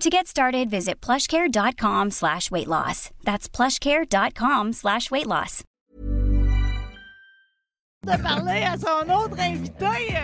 To get started, visit plushcare.com slash weight loss. That's plushcare.com slash weight loss. De parler à son autre invité.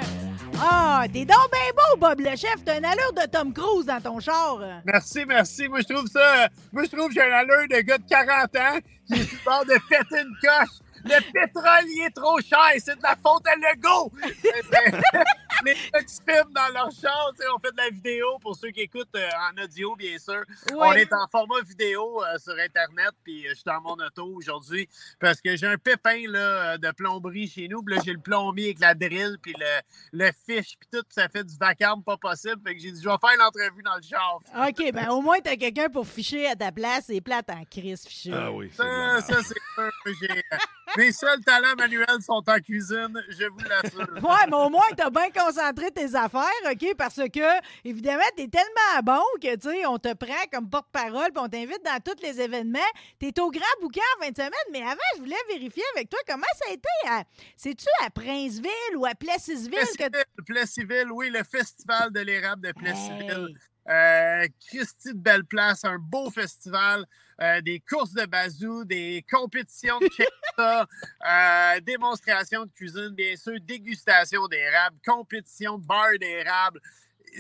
Ah, t'es donc bien beau, Bob le chef. T'as une allure de Tom Cruise dans ton char. Merci, merci. Moi, je trouve ça. Moi, je trouve que j'ai une allure de gars de 40 ans qui est sur bord de péter une coche. Le pétrole, il est trop cher. C'est de la faute à Lego. les gars qui se filment dans leur char, on fait de la vidéo pour ceux qui écoutent euh, en audio, bien sûr. On est en format vidéo euh, sur Internet, puis euh, je suis dans mon auto aujourd'hui parce que j'ai un pépin là, de plomberie chez nous. Puis là, j'ai le plombier avec la drill, puis le, le fiche, puis tout. Ça fait du vacarme pas possible. Fait que j'ai dit, je vais faire l'entrevue dans le char. OK, ben au moins, t'as quelqu'un pour ficher à ta place. C'est plate en crise, ficher. Ah oui. Ça, ça c'est j'ai mes seuls talents manuels sont en cuisine, je vous l'assure. Ouais, mais au moins, t'as bien concentré tes affaires, OK? Parce que, évidemment, t'es tellement bon que, tu sais, on te prend comme porte-parole puis on t'invite dans tous les événements. T'es au Grand Bouquin en fin de semaine, mais avant, je voulais vérifier avec toi comment ça a été. À... C'est-tu à Princeville ou à Plessisville? Plessisville, que... Plessisville, oui, le Festival de l'érable de Plessisville. Euh, Christy de belle place, un beau festival, euh, des courses de bazou, des compétitions de cheta, euh, démonstrations de cuisine, bien sûr, dégustation d'érable, compétition de bar d'érable.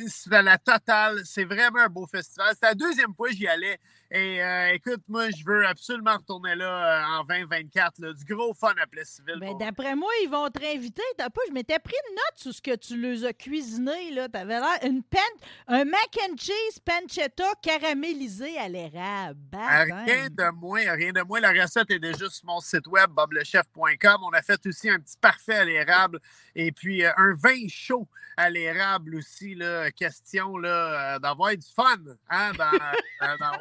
C'est la totale. C'est vraiment un beau festival. C'est la deuxième fois que j'y allais. Et euh, écoute, moi, je veux absolument retourner là euh, en 2024. du gros fun à Plessisville. Ben, D'après moi, ils vont te réinviter. T'as pas, je m'étais pris une note sur ce que tu les as cuisiné. Là. T'avais l'air une pen, un mac and cheese pancetta caramélisé à l'érable. Rien de moins, rien de moins. La recette est déjà sur mon site web, boblechef.com. On a fait aussi un petit parfait à l'érable et puis euh, un vin chaud à l'érable aussi. Là, question là, d'avoir du fun hein, dans, dans.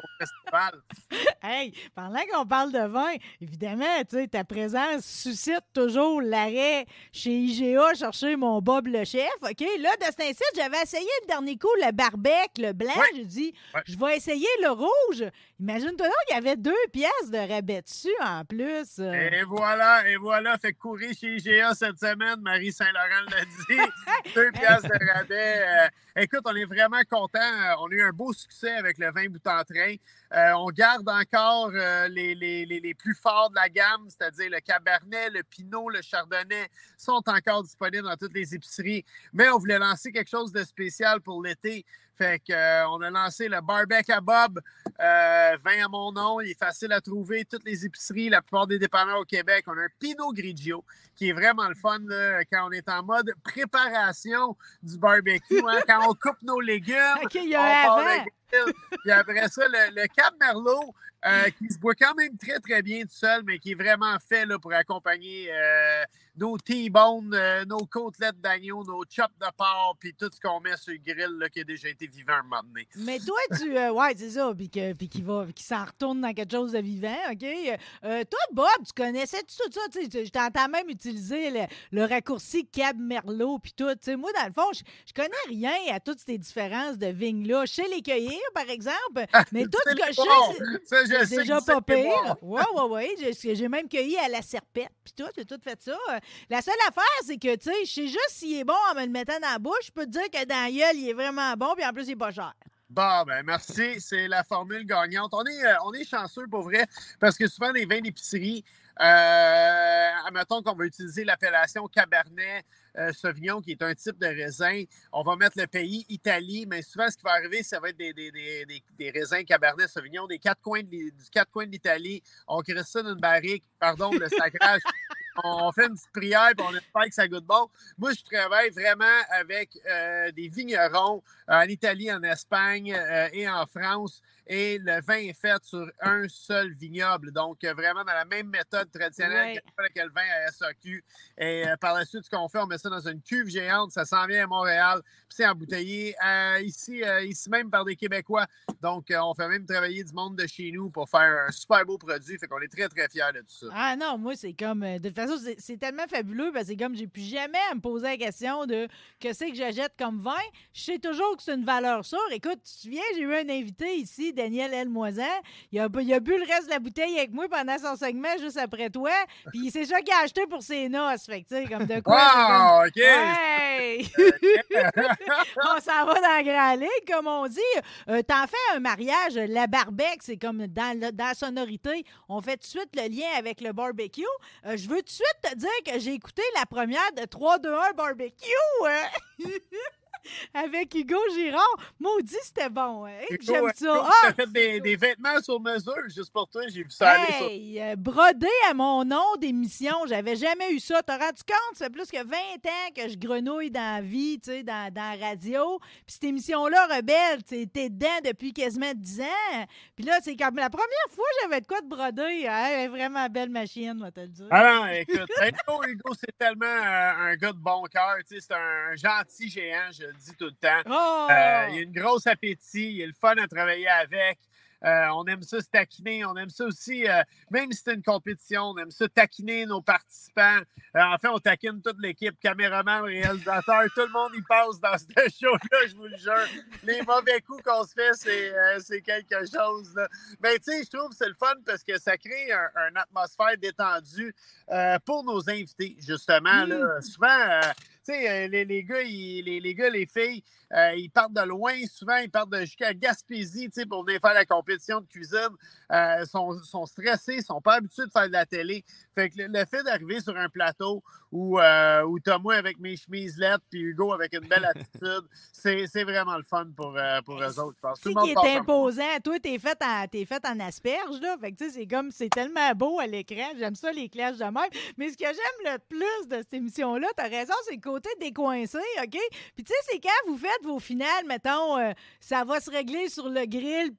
Hey, pendant qu'on parle de vin, évidemment, tu sais, ta présence suscite toujours l'arrêt chez IGA chercher mon Bob le chef. OK? Là, de cet incite, j'avais essayé le dernier coup le barbec, le blanc. J'ai dit, je vais essayer le rouge. Imagine-toi il y avait deux pièces de rabais dessus en plus. Et voilà, et voilà. Fait courir chez IGA cette semaine, Marie Saint-Laurent l'a dit. deux pièces de rabais. Euh, écoute, on est vraiment contents. On a eu un beau succès avec le vin bout en train. Euh, on garde encore euh, les, les, les, plus forts de la gamme, c'est-à-dire le Cabernet, le Pinot, le Chardonnay, sont encore disponibles dans toutes les épiceries. Mais on voulait lancer quelque chose de spécial pour l'été. Fait euh, a lancé le barbecue à Bob, euh, vin à mon nom. Il est facile à trouver. Toutes les épiceries, la plupart des dépanneurs au Québec. On a un Pinot Grigio qui est vraiment le fun quand on est en mode préparation du barbecue. Hein, quand on coupe nos légumes. OK, il y a on puis après ça, le, Cap Merlot, euh, qui se boit quand même très, très bien tout seul, mais qui est vraiment fait là, pour accompagner euh, nos T-bones, euh, nos côtelettes d'agneau, nos chops de porc, puis tout ce qu'on met sur le grill là, qui a déjà été vivant un moment donné. Mais toi, tu. ouais, c'est ça, puis qui qui s'en retourne dans quelque chose de vivant, OK? toi, Bob, tu connaissais tout ça, tu sais, je t'entends même utiliser le, raccourci Cab Merlot, puis tout. sais, moi, dans le fond, je, je connais rien à toutes ces différences de vignes-là. Sais les cueillir, par exemple, ah, mais tout ce que je sais, c'est déjà pas pire. Oui, oui, oui. J'ai même cueilli à la serpette, puis tout, j'ai tout fait ça. La seule affaire, c'est que, tu sais, je sais juste s'il est bon en me le mettant dans la bouche. Je peux te dire que dans la gueule, il est vraiment bon, puis en plus, il est pas cher. Bon, ben merci. C'est la formule gagnante. On est, euh, on est chanceux pour vrai parce que souvent, les vins d'épicerie, Euh, admettons qu'on va utiliser l'appellation Cabernet euh, Sauvignon, qui est un type de raisin. On va mettre le pays Italie, mais souvent, ce qui va arriver, ça va être des, des, des, des raisins Cabernet Sauvignon des quatre coins de, du quatre coins de l'Italie. On crée ça dans une barrique, pardon, le sacrage. on fait une petite prière et on espère que ça goûte bon. Moi, je travaille vraiment avec euh, des vignerons en Italie, en Espagne euh, et en France. Et le vin est fait sur un seul vignoble. Donc, vraiment dans la même méthode traditionnelle que le vin à SAQ. Et par la suite, ce qu'on fait, on met ça dans une cuve géante. Ça s'en vient à Montréal. Puis c'est embouteillé euh, ici, euh, ici même par des Québécois. Donc, euh, on fait même travailler du monde de chez nous pour faire un super beau produit. Fait qu'on est très, très fiers de tout ça. Ah non, moi, c'est comme. De toute façon, c'est tellement fabuleux. Parce que c'est comme j'ai plus jamais à me poser la question de que c'est que j'achète comme vin. Je sais toujours que c'est une valeur sûre. Écoute, tu te souviens, j'ai eu un invité ici, Daniel Elmoisin. Il a, il a bu le reste de la bouteille avec moi pendant son segment juste après toi. Puis c'est ça qu'il a acheté pour ses noces. Fait que, tu sais, comme de quoi. OK. on s'en va dans la Grand Ligue, comme on dit. Euh, T'en fais un mariage, la barbec, c'est comme dans, dans, la sonorité. On fait tout de suite le lien avec le barbecue. Euh, je veux tout de suite te dire que j'ai écouté la première de 3-2-1 barbecue. Hein. avec Hugo Girard. Maudit, c'était bon. Hein? J'aime ça. As fait des, des, vêtements sur mesure juste pour toi. J'ai vu ça hey, euh, brodé à mon nom d'émission. J'avais jamais eu ça. T'as rendu compte? Ça fait plus que 20 ans que je grenouille dans la vie, tu sais, dans, dans la radio. Puis cette émission-là, Rebelle, tu t'es dedans depuis quasiment 10 ans. Puis là, c'est comme la première fois j'avais de quoi de broder. Hein? vraiment belle machine, moi, te le dire. Ah non, écoute, Hugo, Hugo c'est tellement euh, un gars de bon cœur. C'est un gentil géant. Je le dis tout le temps. Oh! Euh, il a une grosse appétit, il a le fun à travailler avec. Euh, on aime ça se taquiner. On aime ça aussi, euh, même si c'est une compétition, on aime ça taquiner nos participants. en fait, on taquine toute l'équipe, caméraman, réalisateur, tout le monde y passe dans ce show-là, je vous le jure. Les mauvais coups qu'on se fait, c'est quelque chose. Mais tu sais, je trouve que c'est le fun parce que ça crée une atmosphère détendue pour nos invités, justement. Là. Mmh. Souvent, sais, les, les, gars, les, les, gars, les filles, euh, ils partent de loin. Souvent, ils partent jusqu'à Gaspésie pour venir faire la compétition de cuisine. Ils euh, sont, sont, stressés, ils sont pas habitués de faire de la télé. Fait que le, fait d'arriver sur un plateau où, euh, moi avec mes chemises lettres puis Hugo avec une belle attitude, c'est vraiment le fun pour, pour eux autres, je pense. Tout le monde qui est imposant. Toi, t'es fait, en, es fait en asperge, là. Fait que, c'est comme, c'est tellement beau à l'écran. J'aime ça, les clashs de même. Mais ce que j'aime le plus de cette émission-là, t'as raison, c'est le côté décoincé, OK? Puis, tu sais, c'est quand vous faites vos finales, mettons, euh, ça va se régler sur le grill,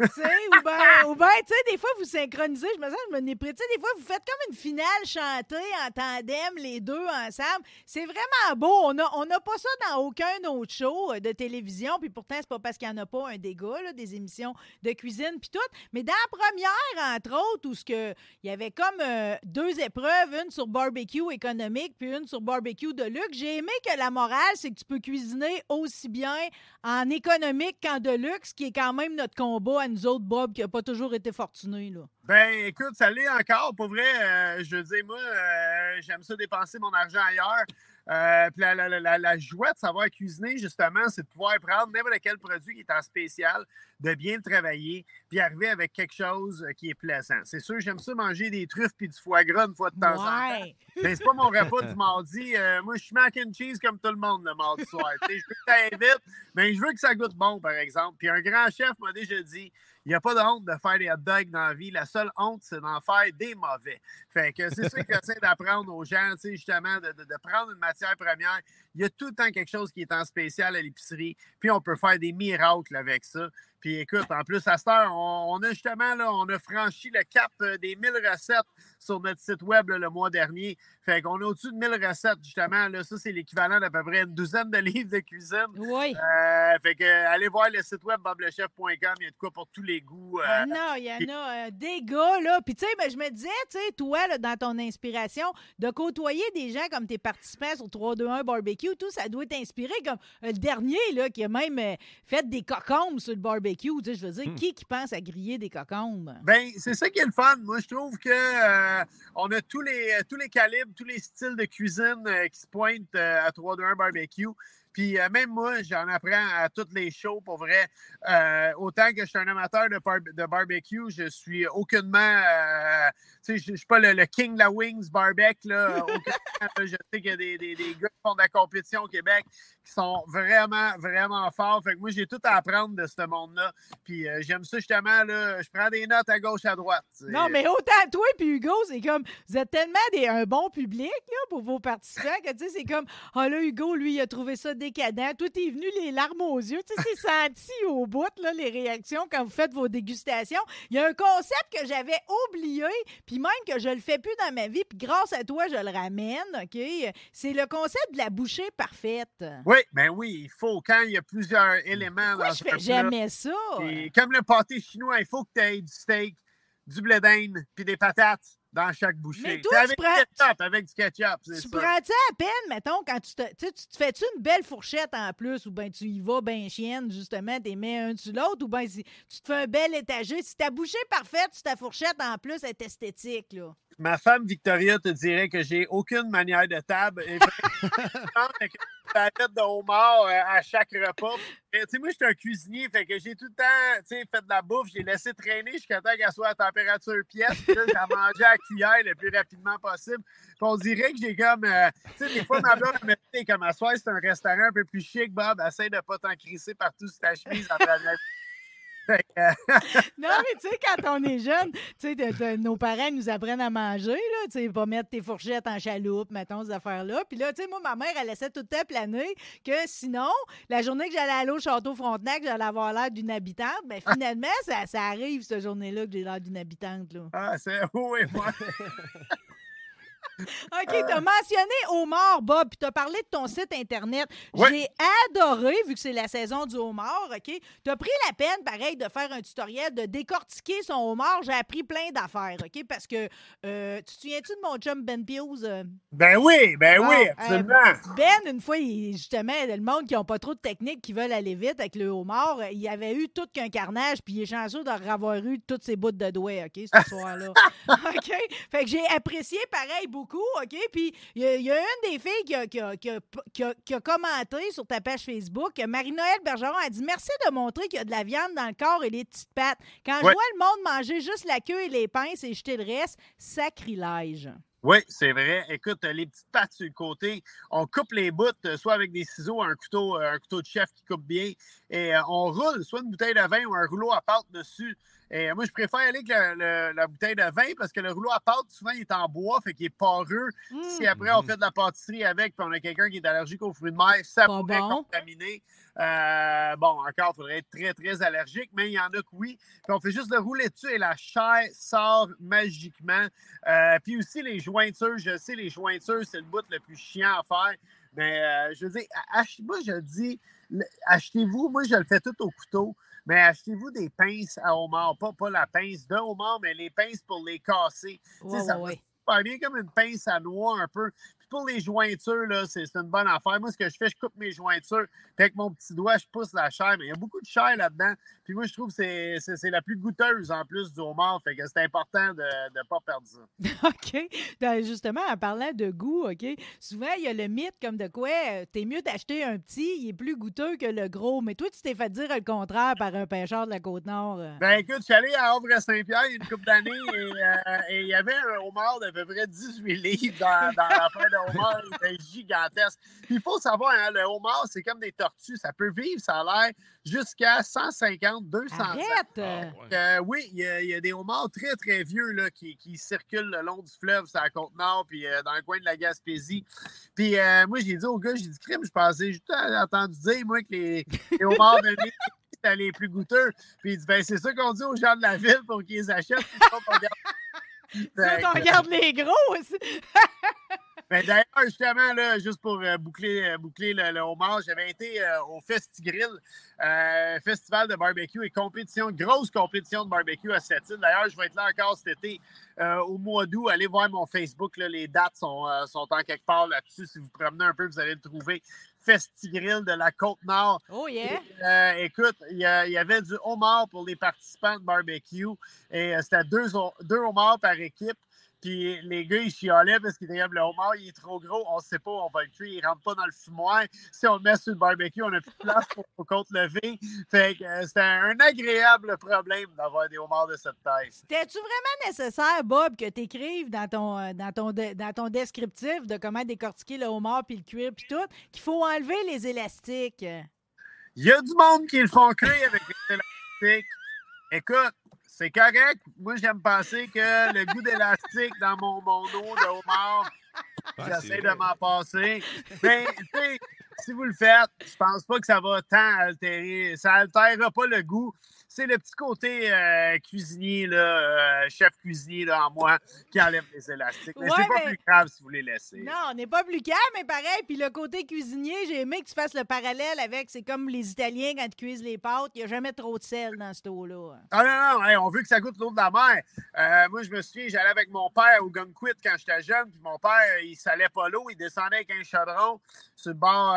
ou bien, ou ben, tu sais, des fois, vous synchronisez, je me sens, je me des fois, vous faites comme une finale chantée en tandem, les deux ensemble. C'est vraiment beau. On n'a on a pas ça dans aucun autre show euh, de télévision, puis pourtant, c'est pas parce qu'il n'y en a pas un dégât, là, des émissions de cuisine, puis tout. Mais dans la première, entre autres, où que, il y avait comme euh, deux épreuves, une sur barbecue économique, puis une sur barbecue de luxe, j'ai aimé que la morale, c'est que tu peux cuisiner aussi bien en économique qu'en de luxe, qui est quand même notre combat à nous autres, Bob, qui n'a pas toujours été fortuné. Là. Ben, écoute, ça l'est encore. Pour vrai, euh, je veux dire, moi, euh, j'aime ça dépenser mon argent ailleurs. Euh, puis la, la, la, joie de savoir cuisiner, justement, c'est de pouvoir prendre n'importe quel produit qui est en spécial, de bien le travailler, puis arriver avec quelque chose qui est plaisant. C'est sûr, j'aime ça manger des truffes puis du foie gras une fois de temps en temps. Mais c'est pas mon repas du mardi. moi, je suis mac and cheese comme tout le monde le mardi soir. je veux que mais je veux que ça goûte bon, par exemple. Puis un grand chef m'a déjà dit il n'y a pas de honte de faire des hot dogs dans la vie. La seule honte, c'est d'en faire des mauvais. Fait que c'est ça que j'essaie d'apprendre aux gens, justement, de, de, prendre une matière première. Il y a tout le temps quelque chose qui est en spécial à l'épicerie, puis on peut faire des miracles avec ça. Puis écoute, en plus, à cette heure, on, a justement, là, on a franchi le cap euh, des 1000 recettes sur notre site web le mois dernier. Fait qu'on est au-dessus de 1000 recettes, justement. Là, ça, c'est l'équivalent d'à peu près une douzaine de livres de cuisine. Oui. Euh, fait que, allez voir le site web boblechef.com. Il y a de quoi pour tous les goûts. Euh, ah non, il y en a des gars, là. Puis, tu sais, ben, je me disais, tu sais, toi, là, dans ton inspiration, de côtoyer des gens comme tes participants sur 3-2-1 barbecue, tout, ça doit t'inspirer. Comme le dernier, là, qui a même fait des cocombes sur le barbecue je veux dire, hmm. qui qui pense à griller des cocombes? Ben, c'est ça qui est le fun. Moi, je trouve que euh, on a tous les, tous les calibres, tous les styles de cuisine euh, qui se pointent euh, à 3 2 1 barbecue. Puis euh, même moi, j'en apprends à toutes les shows pour vrai. Euh, autant que je suis un amateur de, de barbecue, je suis aucunement. Euh, tu sais, je ne suis pas le, king de la wings barbecue. Là, je sais qu'il y a des, des, des, gars qui font de la compétition au Québec qui sont vraiment, vraiment forts. Fait que moi, j'ai tout à apprendre de ce monde-là. Puis j'aime ça justement. Là, je prends des notes à gauche, à droite. Non, mais autant toi et Hugo, c'est comme. Vous êtes tellement des, un bon public là, pour vos participants que tu sais, c'est comme. Ah là, Hugo, lui, il a trouvé ça décadent. Toi, t'es venu les larmes aux yeux. Tu sais, c'est senti au bout, là, les réactions quand vous faites vos dégustations. Il y a un concept que j'avais oublié, puis même que je le fais plus dans ma vie, puis grâce à toi, je le ramène, OK? C'est le concept de la bouchée parfaite. Oui, ben oui, il faut, quand il y a plusieurs éléments Pourquoi dans je fais jamais ça? comme le pâté chinois, il faut que tu aies du steak, du blé d'Inde, puis des patates dans chaque bouchée. Mais toi, avec, du ketchup, avec du ketchup, Tu prends-tu à peine, mettons, quand tu te, tu te fais-tu une belle fourchette en plus, ou bien tu y vas ben chienne, justement, t'es mets un sur l'autre, ou bien si tu te fais un bel étagé? Si ta bouchée parfaite, si ta fourchette en plus est esthétique, là. Ma femme Victoria te dirait que j'ai aucune manière de table. Et la tête de homard euh, à chaque repas. Tu sais, moi, je suis un cuisinier, fait que j'ai tout le temps fait de la bouffe. J'ai laissé traîner jusqu'à temps qu'elle soit à température pièce. Puis là, j'ai mangé à le plus rapidement possible. On dirait que j'ai comme. Euh, tu sais, des fois, ma blonde me dit comme à soir, c'est un restaurant un peu plus chic, Bob. Essaye de pas t'en partout sur ta chemise en travers non, mais tu sais, quand on est jeune, tu sais, nos parents nous apprennent à manger, là, tu sais, pas mettre tes fourchettes en chaloupe, mettons, ces affaires-là. Puis là, tu sais, moi, ma mère, elle laissait tout le temps planer que sinon, la journée que j'allais aller au Château Frontenac, j'allais avoir l'air d'une habitante. Mais ben, finalement, ça, ça arrive, cette journée-là, que j'ai l'air d'une habitante, là. Ah, c'est... Oui, moi... OK, tu as mentionné homard, Bob, puis tu as parlé de ton site Internet. J'ai adoré, vu que c'est la saison du homard, OK? Tu as pris la peine, pareil, de faire un tutoriel, de décortiquer son homard. J'ai appris plein d'affaires, OK? Parce que, euh, tu te souviens-tu de mon chum Ben Pius? Euh? Ben oui, ben oui, ah, absolument. ben, une fois, justement, le monde qui n'a pas trop de technique, qui veulent aller vite avec le homard, il avait eu tout qu'un carnage, puis il est chanceux d'avoir eu toutes ses bouts de doigts, OK, ce soir-là. OK? Fait que j'ai apprécié, pareil, beaucoup OK? Puis il y, a une des filles qui a, qui, a, commenté sur ta page Facebook. Marie-Noël Bergeron a dit Merci de montrer qu'il y a de la viande dans le corps et les petites pattes. Quand je vois le monde manger juste la queue et les pinces et jeter le reste, sacrilège. Oui, c'est vrai. Écoute, les petites pattes sur le côté, on coupe les bouts, euh, soit avec des ciseaux, un couteau, euh, un couteau de chef qui coupe bien, et euh, on roule soit une bouteille de vin ou un rouleau à pâte dessus. Et moi, je préfère aller avec la bouteille de vin parce que le rouleau à pâte, souvent, il est en bois, fait qu'il est poreux. Si mmh. après, on fait de la pâtisserie avec, puis on a quelqu'un qui est allergique aux fruits de mer, ça pourrait contaminer. Euh, bon, encore, il faudrait être très, très allergique, mais il y en a que oui. Puis on fait juste le rouler dessus et la chair sort magiquement. Euh, puis aussi, les jointures, je sais, les jointures, c'est le bout le plus chiant à faire. Mais euh, je veux dire, moi, je dis, achetez-vous, moi, je le fais tout au couteau. Mais achetez-vous des pinces à homard, pas, pas la pince de homard, mais les pinces pour les casser. ça ouais. va bien comme une pince à noix un peu pour les jointures, là, c'est, une bonne affaire. Moi, ce que je fais, je coupe mes jointures, puis avec mon petit doigt, je pousse la chair. Mais il y a beaucoup de chair là-dedans. Puis moi, je trouve que c'est, la plus goûteuse en plus du homard. Fait que c'est important de ne pas perdre ça. OK. Justement, en parlant de goût, OK, souvent, il y a le mythe comme de quoi euh, t'es mieux d'acheter un petit, il est plus goûteux que le gros. Mais toi, tu t'es fait dire le contraire par un pêcheur de la Côte-Nord. Euh. Ben écoute, je suis allé à Havre-Saint-Pierre il y a une couple d'années euh, et, il y avait un homard d'à peu près 18 livres dans, dans l'affaire de homard, il gigantesque. il faut savoir, hein, le homard, c'est comme des tortues. Ça peut vivre, ça a l'air, jusqu'à 150, 200 ans. Euh, oui, il y, a, des homards très, très vieux là, qui, circulent le long du fleuve, sur la Côte-Nord, puis euh, dans le coin de la Gaspésie. Puis euh, moi, j'ai dit au gars, j'ai dit, crime, je pensais, j'ai entendu dire, moi, que les, homards de les plus goûteux. Puis il dit, ben, c'est ça qu'on dit aux gens de la ville pour qu'ils les achètent. on regarde les gros aussi. Ben, d'ailleurs, justement, là, juste pour euh, boucler, euh, boucler le, homard, j'avais été euh, au Festigrill, festival de barbecue et compétition, grosse compétition de barbecue à cette île. D'ailleurs, je vais être là encore cet été au mois d'août. Allez voir mon Facebook, les dates sont, sont en quelque part là-dessus. Si vous promenez un peu, vous allez le trouver. Festigrill de la Côte-Nord. Oh yeah! écoute, il y, avait du homard pour les participants de barbecue et c'était deux, deux homards par équipe. Puis les gars, ils chialaient parce qu'ils disaient le homard, il est trop gros, on ne sait pas on va le cuire, il rentre pas dans le fumoir. Si on le met sur le barbecue, on n'a plus de place pour, pour compte lever. Fait que euh, c'était un agréable problème d'avoir des homards de cette taille. C'était-tu vraiment nécessaire, Bob, que tu écrives dans ton, euh, dans, ton de- dans ton descriptif de comment décortiquer le homard puis le cuir puis tout, qu'il faut enlever les élastiques? Il y a du monde qui le font cuire avec les élastiques. Écoute, c'est correct. Moi, j'aime penser que le goût d'élastique dans mon, mon eau de homard, j'essaie de m'en passer. Mais, sais, si vous le faites, je pense pas que ça va tant altérer. Ça altérera pas le goût. C'est le petit côté euh, cuisinier, là, euh, chef cuisinier là, en moi, qui enlève les élastiques. Mais Ouais, c'est pas mais- plus grave si vous les laissez. Non, on n'est pas plus calme, mais pareil. Puis le côté cuisinier, j'ai aimé que tu fasses le parallèle avec, c'est comme les Italiens quand ils cuisent les pâtes, il n'y a jamais trop de sel dans ce eau-là. Ah non, non, hey, on veut que ça goûte l'eau de la mer. Euh, moi, je me souviens, j'allais avec mon père au Gunquit quand j'étais jeune, puis mon père, il salait pas l'eau, il descendait avec un chaudron sur le bord,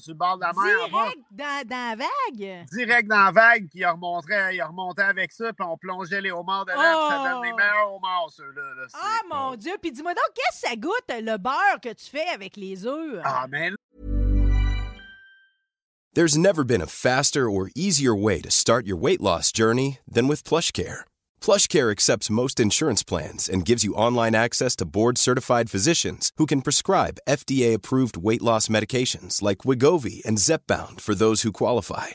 sur le bord de la mer Direct dans, dans la vague? direct dans la vague, puis il remontait, il remontait avec ça, puis on plongeait les homards dedans, puis ça donne les Oh! meilleurs homards, ceux-là. là. C'est- Ah mon Dieu! Puis dis-moi donc, qu'est-ce que ça goûte le beurre que tu fais avec les œufs? Ah, mais There's never been a faster or easier way to start your weight loss journey than with PlushCare. PlushCare accepts most insurance plans and gives you online access to board-certified physicians who can prescribe FDA-approved weight loss medications like Wigovi and Zepbound for those who qualify.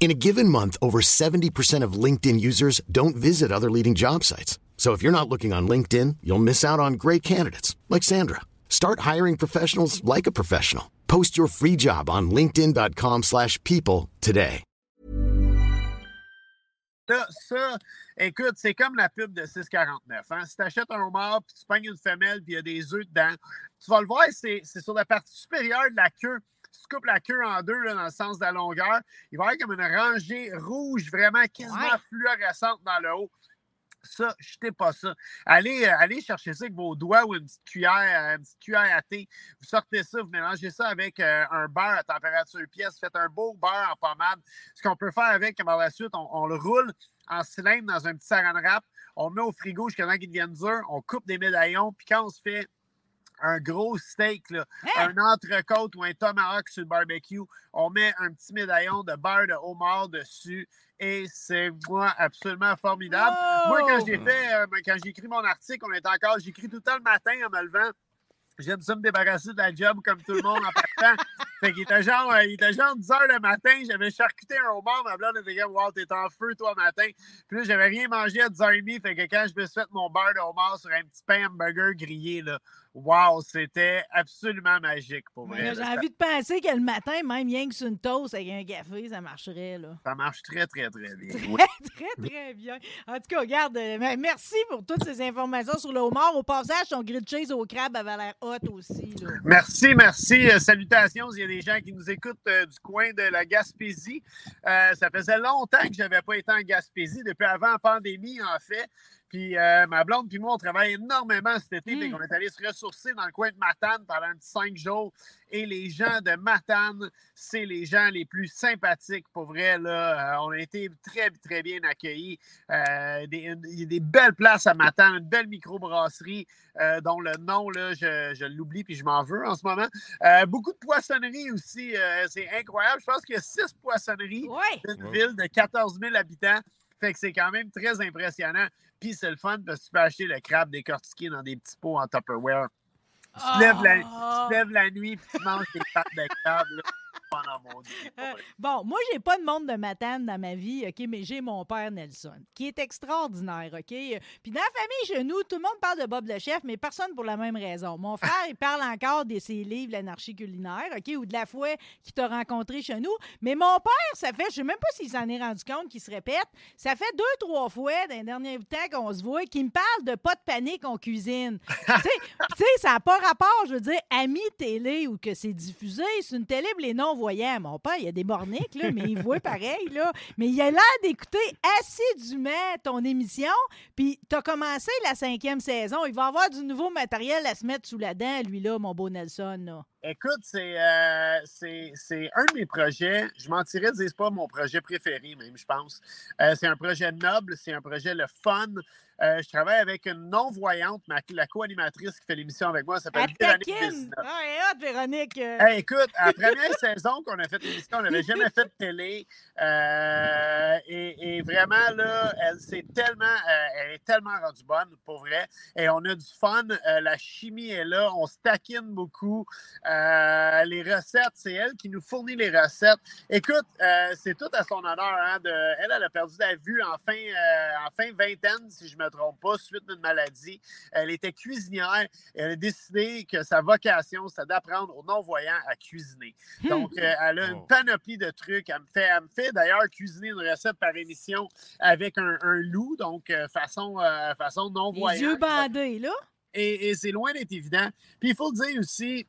In a given month, over 70% of LinkedIn users don't visit other leading job sites. So if you're not looking on LinkedIn, you'll miss out on great candidates like Sandra. Start hiring professionals like a professional. Post your free job on linkedin.com/people slash people today. Ça, ça, écoute, c'est comme la pub de 649. Hein? Si tu achètes un homard, puis tu pognes une femelle, puis il y a des œufs dedans, tu vas le voir, c'est sur la partie supérieure de la queue. Tu coupes la queue en deux là, dans le sens de la longueur, il va y avoir comme une rangée rouge vraiment quasiment Ouais. fluorescente dans le haut. Ça, jetez pas ça. Allez, euh, allez chercher ça avec vos doigts ou une petite cuillère, euh, une petite cuillère à thé. Vous sortez ça, vous mélangez ça avec euh, un beurre à température pièce. Faites un beau beurre en pommade. Ce qu'on peut faire avec, par la suite, on, on le roule en cylindre dans un petit saran wrap. On le met au frigo jusqu'à temps qu'il devienne dur. On coupe des médaillons. Puis quand on se fait un gros steak, là, Hein? un entrecôte ou un tomahawk sur le barbecue, on met un petit médaillon de beurre de homard dessus. Et c'est moi absolument formidable. Moi, quand j'ai fait, euh, quand j'ai écrit mon article, on est encore, j'écris tout le temps le matin en me levant. J'aime ça me débarrasser de la job comme tout le monde en partant. Fait qu'il était genre, euh, il était genre 10 heures le matin, j'avais charcuté un homard, ma blonde était comme, wow, t'es en feu toi matin. Puis là, j'avais rien mangé à 10h30, fait que quand je me suis fait mon beurre de homard sur un petit pain hamburger grillé, là, wow, c'était absolument magique pour là, J'ai envie de penser que le matin, même rien que sur une toast avec un café, ça marcherait, là. Ça marche très, très, très bien. Très, Oui. très, très bien. En tout cas, regarde, euh, mais merci pour toutes ces informations sur le homard. Au passage, ton grilled cheese au crabe avait l'air hot aussi, là. Merci, merci. Euh, salutations. Il y a des gens qui nous écoutent euh, du coin de la Gaspésie. Euh, ça faisait longtemps que je n'avais pas été en Gaspésie, depuis avant la pandémie, en fait. Puis euh, ma blonde puis moi, on travaille énormément cet été. Mm. fait qu'on est allé se ressourcer dans le coin de Matane pendant un petit cinq jours. Et les gens de Matane, c'est les gens les plus sympathiques, pour vrai. Là. Euh, on a été très, très bien accueillis. Euh, des- une- Il y a des belles places à Matane, une belle microbrasserie dont le nom, là, je, je l'oublie puis je m'en veux en ce moment. Beaucoup de poissonneries aussi. c'est incroyable. Je pense qu'il y a six poissonneries Ouais. d'une ville de 14 000 habitants. Fait que c'est quand même très impressionnant. Puis c'est le fun parce que tu peux acheter le crabe décortiqué dans des petits pots en Tupperware. Tu te lèves la, tu Ah! te lèves la nuit puis tu manges tes pattes de crabe. Là. Pendant mon. Euh, bon, moi, j'ai pas de monde de matane dans ma vie, OK, mais j'ai mon père Nelson, qui est extraordinaire, OK? Puis dans la famille, chez nous, tout le monde parle de Bob le chef, mais personne pour la même raison. Mon frère, il parle encore de ses livres, l'anarchie culinaire, OK, ou de la fois qu'il t'a rencontré chez nous. Mais mon père, ça fait, je sais même pas s'il s'en est rendu compte qu'il se répète, ça fait deux, trois fois dans les derniers temps qu'on se voit qu'il me parle de pas de panique en cuisine. tu sais, ça n'a pas rapport, je veux dire, Ami Télé ou que c'est diffusé, c'est une télé pour non-voyants. Mon père, il y a des morniques, là, mais il voit pareil, là. Mais il a l'air d'écouter assidûment ton émission, puis t'as commencé la cinquième saison. Il va avoir du nouveau matériel à se mettre sous la dent, lui, là, mon beau Nelson. Écoute, c'est euh, c'est c'est un de mes projets. Je mentirais, c'est pas mon projet préféré, même, je pense. Euh, c'est un projet noble, c'est un projet le fun. Euh, je travaille avec une non-voyante, ma- la co-animatrice qui fait l'émission avec moi, elle s'appelle Elle Véronique. Vézina. Ah, et Véronique. Hey, écoute, à la première saison qu'on a fait l'émission, on n'avait jamais fait de télé. euh, et, et vraiment, là, elle s'est tellement, euh, elle est tellement rendue bonne, pour vrai. Et on a du fun. la chimie est là. On se taquine beaucoup. Les recettes, c'est elle qui nous fournit les recettes. Écoute, c'est tout à son honneur. Hein, de, elle, elle a perdu la vue en fin, en fin vingtaine, si je ne me trompe pas, suite d'une maladie. Elle était cuisinière et elle a décidé que sa vocation, c'était d'apprendre aux non-voyants à cuisiner. Donc, euh, elle a une Oh. panoplie de trucs. Elle me fait, elle me fait d'ailleurs cuisiner une recette par émission avec un, un loup, donc euh, façon, euh, façon Les non-voyante. yeux bandés, là. Et, et c'est loin d'être évident. Puis il faut le dire aussi,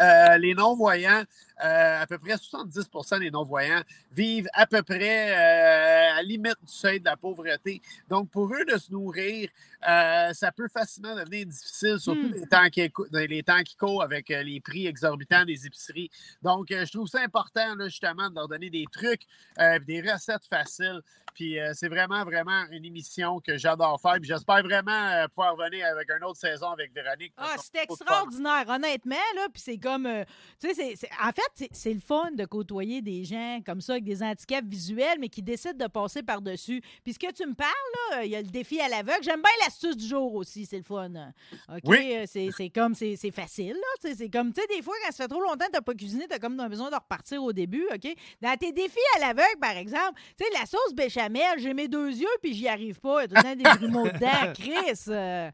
euh, les non-voyants, à peu près 70% des non-voyants vivent à peu près euh, à la limite du seuil de la pauvreté. Donc, pour eux de se nourrir, euh, ça peut facilement devenir difficile, surtout Hmm. les, temps qui, dans les temps qui courent avec euh, les prix exorbitants des épiceries. Donc, euh, je trouve ça important, là, justement, de leur donner des trucs, euh, des recettes faciles. Puis euh, c'est vraiment, vraiment une émission que j'adore faire. Puis j'espère vraiment euh, pouvoir revenir avec une autre saison avec Véronique. Ah, fun. extraordinaire, honnêtement, là. Puis c'est comme. euh, tu sais, en fait, c'est- le fun de côtoyer des gens comme ça, avec des handicaps visuels, mais qui décident de passer par-dessus. Puis ce que tu me parles, là, il y a le défi à l'aveugle. J'aime bien l'astuce du jour aussi, c'est le fun. OK? Oui. euh, C'est comme. C'est facile, là. C'est comme, tu sais, des fois, quand ça fait trop longtemps que tu pas cuisiné, tu as comme besoin de repartir au début, OK? Dans tes défis à l'aveugle, par exemple, tu sais, la sauce béchamel, j'ai mes deux yeux, puis j'y arrive pas. Il y a des grumeaux dedans. Chris, euh,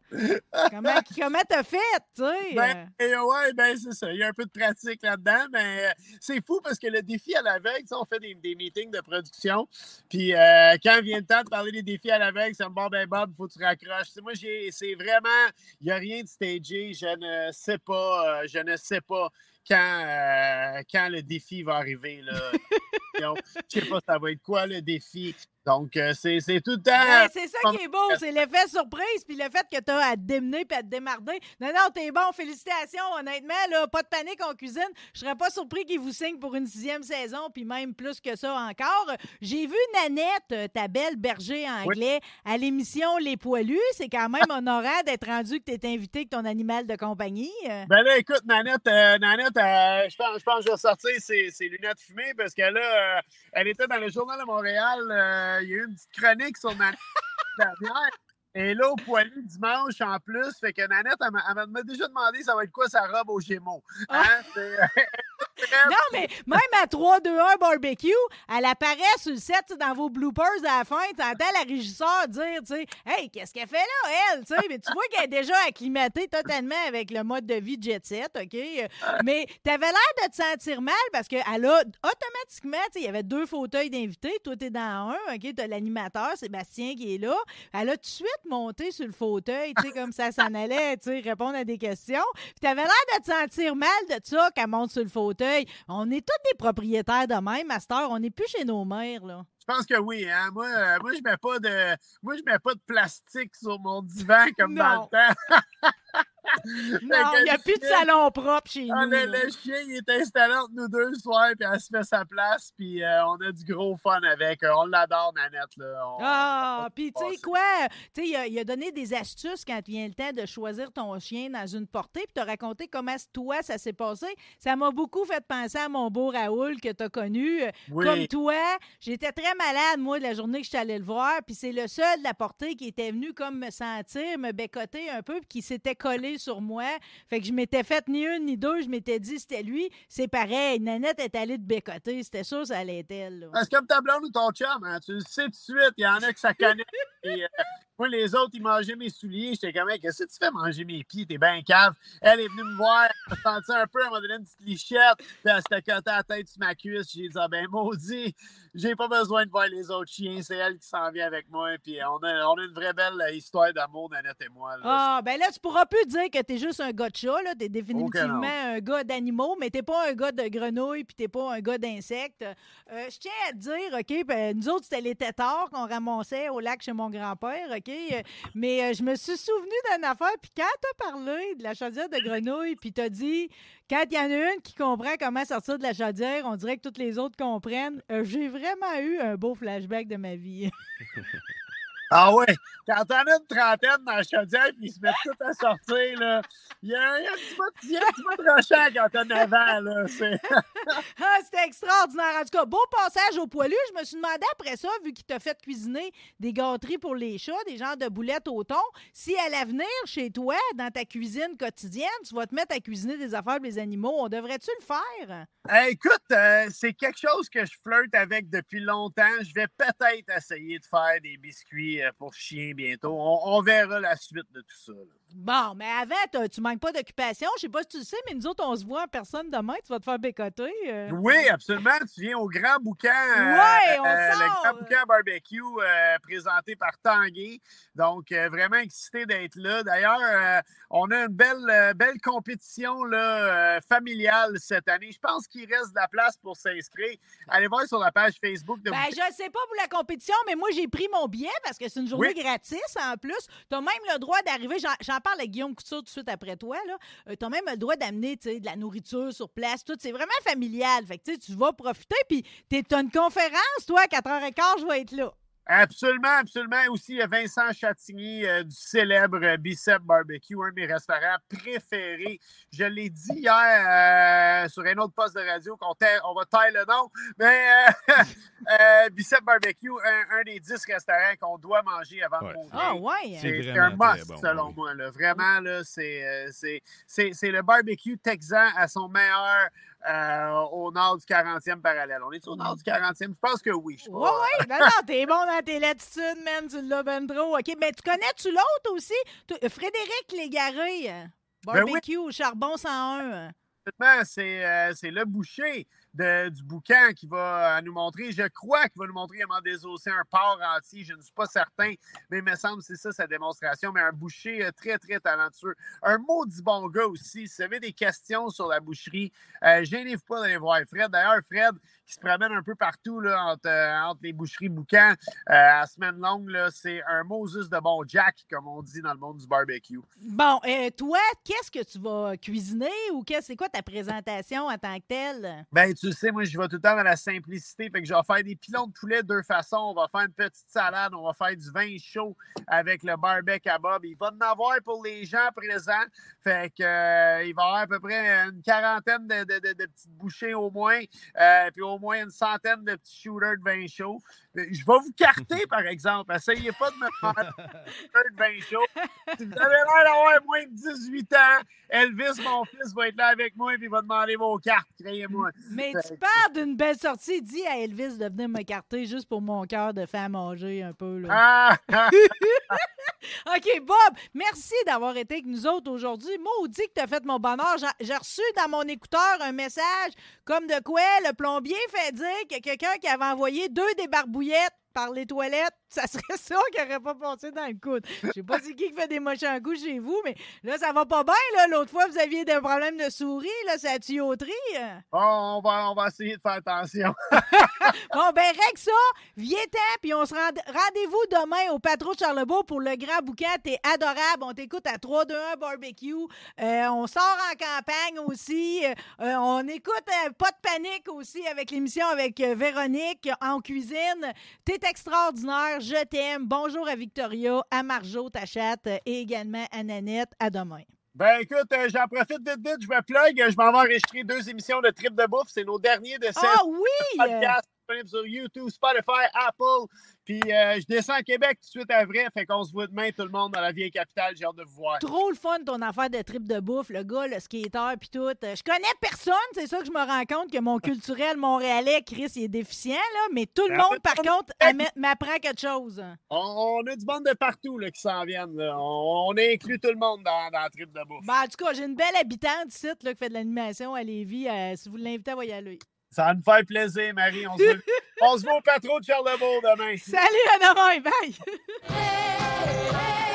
comment comment t'as fait, tu sais? Ben, et ouais, ben c'est ça. Il y a un peu de pratique là-dedans, mais c'est fou parce que le défi à l'aveugle, tu sais, on fait des, meetings de production. Puis euh, quand vient le temps de parler des défis à l'aveugle, c'est bon, ben Bob, il faut que tu raccroches. Moi, c'est vraiment, il n'y a rien de stagé. Je ne sais pas, euh, je ne sais pas quand, euh, quand le défi va arriver. Là. Je sais pas, ça va être quoi le défi? Donc, euh, c'est, tout le temps. Ben, c'est ça qui est beau, c'est l'effet surprise, puis le fait que tu as à te démener puis à te démarder. Non, non, t'es bon, félicitations, honnêtement, là, pas de panique en cuisine. Je serais pas surpris qu'ils vous signent pour une sixième saison, puis même plus que ça encore. J'ai vu Nanette, euh, ta belle berger anglais, à l'émission Les Poilus. C'est quand même honorant d'être rendu que tu es invité avec ton animal de compagnie. Ben là, écoute, Nanette, euh, Nanette euh, je, pense, je pense que je vais sortir ses, lunettes fumées parce que là, euh, elle était dans le Journal de Montréal. euh, il y a eu une petite chronique sur Nanette dernière. Et là, au poilu dimanche en plus, fait que Nanette, elle m'a- déjà demandé ça va être quoi sa robe aux Gémeaux. Hein? C'est- Non, mais même à 3-2-1 barbecue, elle apparaît sur le set dans vos bloopers à la fin. Tu entends la régisseur dire, tu sais, Hey, qu'est-ce qu'elle fait là, elle? Mais tu vois qu'elle est déjà acclimatée totalement avec le mode de vie jet set, OK? Mais t'avais l'air de te sentir mal parce qu'elle a automatiquement, tu sais, il y avait deux fauteuils d'invités. Toi, t'es dans un, OK? T'as l'animateur, Sébastien, qui est là. Elle a tout de suite monté sur le fauteuil, tu sais, comme ça s'en allait, tu sais, répondre à des questions. Puis t'avais l'air de te sentir mal de ça qu'elle monte sur le fauteuil. On est tous des propriétaires de même, Master. On n'est plus chez nos mères, là. Je pense que oui, hein. Moi, euh, moi, je mets pas de. Moi, je mets pas de plastique sur mon divan comme dans le temps. Non, il n'y a plus de salon propre chez Ah, nous. le, chien, il est installé entre nous deux le soir, puis elle se fait sa place, puis euh, on a du gros fun avec. Euh, on l'adore, Nanette. Là. On- Ah, puis tu sais quoi? Tu sais, il a, il a donné des astuces quand vient le temps de choisir ton chien dans une portée, puis t'as raconté comment toi, ça s'est passé. Ça m'a beaucoup fait penser à mon beau Raoul que t'as connu. Oui. Comme toi, j'étais très malade, moi, la journée que je suis allée le voir, puis c'est le seul de la portée qui était venu comme me sentir, me bécoter un peu, puis qui s'était collé sur moi. Fait que je m'étais fait ni une ni deux, je m'étais dit c'était lui. C'est pareil, Nanette est allée te bécoter, c'était sûr ça allait être elle. là. C'est comme ta blonde ou ton chum, hein. tu le sais tout de suite, il y en a que ça connaît. euh, Moi, les autres, ils mangeaient mes souliers. J'étais comme, Hey, qu'est-ce que tu fais manger mes pieds? T'es bien cave. Elle est venue me voir. Elle sentait un peu. Elle m'a donné une petite lichette. Puis elle s'était cottée la tête sur ma cuisse. J'ai dit, ah ben, maudit, j'ai pas besoin de voir les autres chiens. C'est elle qui s'en vient avec moi. Puis on a, on a une vraie belle histoire d'amour, Nanette et moi. là. Ah, ben là, tu pourras plus dire que t'es juste un gars de chat, là. T'es définitivement un gars d'animaux, mais t'es pas un gars de grenouilles, puis t'es pas un gars d'insectes. Euh, je tiens à te dire, OK, ben, nous autres, c'était les têtards qu'on ramassait au lac chez mon grand-père, Euh, Mais euh, je me suis souvenu d'une affaire, puis quand t'as parlé de la chaudière de grenouille, puis t'as dit, quand il y en a une qui comprend comment sortir de la chaudière, on dirait que toutes les autres comprennent. Euh, J'ai vraiment eu un beau flashback de ma vie. Ah ouais, quand t'en as une trentaine dans la chaudière puis ils se mettent tout à sortir, là, il y a un petit bout de rochant quand t'as 9 ans, là. C'est... Ah, c'était extraordinaire. En tout cas, beau passage au poilu. Je me suis demandé après ça, vu qu'il t'a fait cuisiner des gâteries pour les chats, des genres de boulettes au thon, si à l'avenir, chez toi, dans ta cuisine quotidienne, tu vas te mettre à cuisiner des affaires pour les animaux. On devrait-tu le faire? Hey, écoute, euh, c'est quelque chose que je flirte avec depuis longtemps. Je vais peut-être essayer de faire des biscuits pour chiens bientôt. On, verra la suite de tout ça. Bon, mais avant, tu manques pas d'occupation. Je sais pas si tu le sais, mais nous autres, on se voit en personne demain. Tu vas te faire bécoter. euh. Oui, absolument. Tu viens au Grand Boucan. euh, Ouais, on euh, Le sort. Grand Boucan Barbecue euh, présenté par Tanguay. Donc, euh, vraiment excité d'être là. D'ailleurs, euh, on a une belle, euh, belle compétition là, euh, familiale cette année. Je pense qu'il reste de la place pour s'inscrire. Allez voir sur la page Facebook de Ben, je sais pas pour la compétition, mais moi, j'ai pris mon billet parce que c'est une journée Oui. gratis en plus. Tu as même le droit d'arriver. J'en, j'en parle à Guillaume Couture tout de suite après toi. tu as même le droit d'amener de la nourriture sur place. Tout. C'est vraiment familial. Fait que, tu vas profiter. Puis, tu as une conférence, toi, à 4h15, je vais être là. Absolument, absolument. Aussi, il y a Vincent Chatigny euh, du célèbre euh, Bicep Barbecue, un de mes restaurants préférés. Je l'ai dit hier euh, sur un autre poste de radio qu'on on va taire le nom, mais euh, euh, Bicep Barbecue, un, un des dix restaurants qu'on doit manger avant Ouais. de mourir. Ah, ouais. C'est C'est vraiment un must, bon, selon oui. moi. Là. Vraiment, là, euh, c'est le barbecue texan à son meilleur euh, au nord du 40e parallèle. On est au nord du 40e? Je pense que oui. Je sais Ouais. Non, non, t'es bon dans tes latitudes, man. Ben trop. OK, mais tu connais-tu l'autre aussi? Frédéric Légaré, euh, Ben oui. barbecue au charbon 101. Euh. C'est le boucher de- du boucan qui va nous montrer, je crois qu'il va nous montrer comment désosser un porc entier. Je ne suis pas certain, mais il me semble que c'est ça sa démonstration. Mais un boucher euh, très, très talentueux. Un maudit bon gars aussi. Si vous avez des questions sur la boucherie, euh, gênez-vous pas d'aller voir Fred. D'ailleurs, Fred, qui se promène un peu partout là, entre, euh, entre les boucheries boucan à semaine longue, c'est un Moses de bon Jack, comme on dit dans le monde du barbecue. Bon, toi, qu'est-ce que tu vas cuisiner ou qu'est-ce c'est quoi ta présentation en tant que telle? Ben, tu sais, moi, je vais tout le temps dans la simplicité. Fait que je vais faire des pilons de poulet de deux façons. On va faire une petite salade. On va faire du vin chaud avec le barbecue à Bob. Il va en avoir pour les gens présents. Fait que, euh, il va y avoir à peu près une quarantaine de, petites bouchées au moins. Euh, puis au moins une centaine de petits shooters de vin chaud. Euh, Je vais vous carter, par exemple. Essayez pas de me faire de vin chaud. Si vous avez l'air d'avoir moins de 18 ans, Elvis, mon fils, va être là avec moi et il va demander vos cartes. Créez-moi. Mais tu parles d'une belle sortie. Dis à Elvis de venir me carter juste pour mon cœur de faire manger un peu. Là. Ah! OK, Bob, merci d'avoir été avec nous autres aujourd'hui. Maudit que t'as fait mon bonheur. J'ai- reçu dans mon écouteur un message comme de quoi le plombier fait dire que quelqu'un qui avait envoyé deux par les toilettes, ça serait ça qui n'aurait pas passé dans le coude. Je sais pas c'est qui fait des moches en coups chez vous, mais là, ça va pas bien. là. L'autre fois, vous aviez des problèmes de souris, là, c'est la tuyauterie. Oh, on, va, on va essayer de faire attention. Bon, ben, règle ça, viens-t'en, puis on se rend... rendez-vous demain au Patro de Charlebourg pour le grand bouquin. T'es adorable. On t'écoute à 3-2-1 barbecue. Euh, on sort en campagne aussi. Euh, on écoute euh, Pas de panique aussi avec l'émission avec Véronique en cuisine. T'es extraordinaire. Je t'aime. Bonjour à Victoria, à Marjo, ta chatte, et également à Nanette. À demain. Ben écoute, euh, j'en profite vite vite, je me plug. Je m'en vais enregistrer deux émissions de Trip de bouffe. C'est nos derniers de cette Ah oui! podcast. Disponible sur YouTube, Spotify, Apple. Puis euh, je descends à Québec tout de suite après. Fait qu'on se voit demain, tout le monde, dans la vieille capitale. J'ai hâte de vous voir. Trop le fun ton affaire de trip de bouffe, le gars, le skater, puis tout. Euh, Je connais personne, c'est ça que je me rends compte que mon culturel montréalais, Chris, il est déficient, là. Mais tout le monde, par on- contre, m'apprend quelque chose. On, on a du monde de partout là, qui s'en viennent. là. On, inclus tout le monde dans, dans la trip de bouffe. Ben, en tout cas, j'ai une belle habitante ici là, qui fait de l'animation à Lévis. Euh, si vous l'invitez, elle va y aller. Ça va nous faire plaisir, Marie. On se, voit au patron de Charlebourg demain. Salut, à demain. Bye.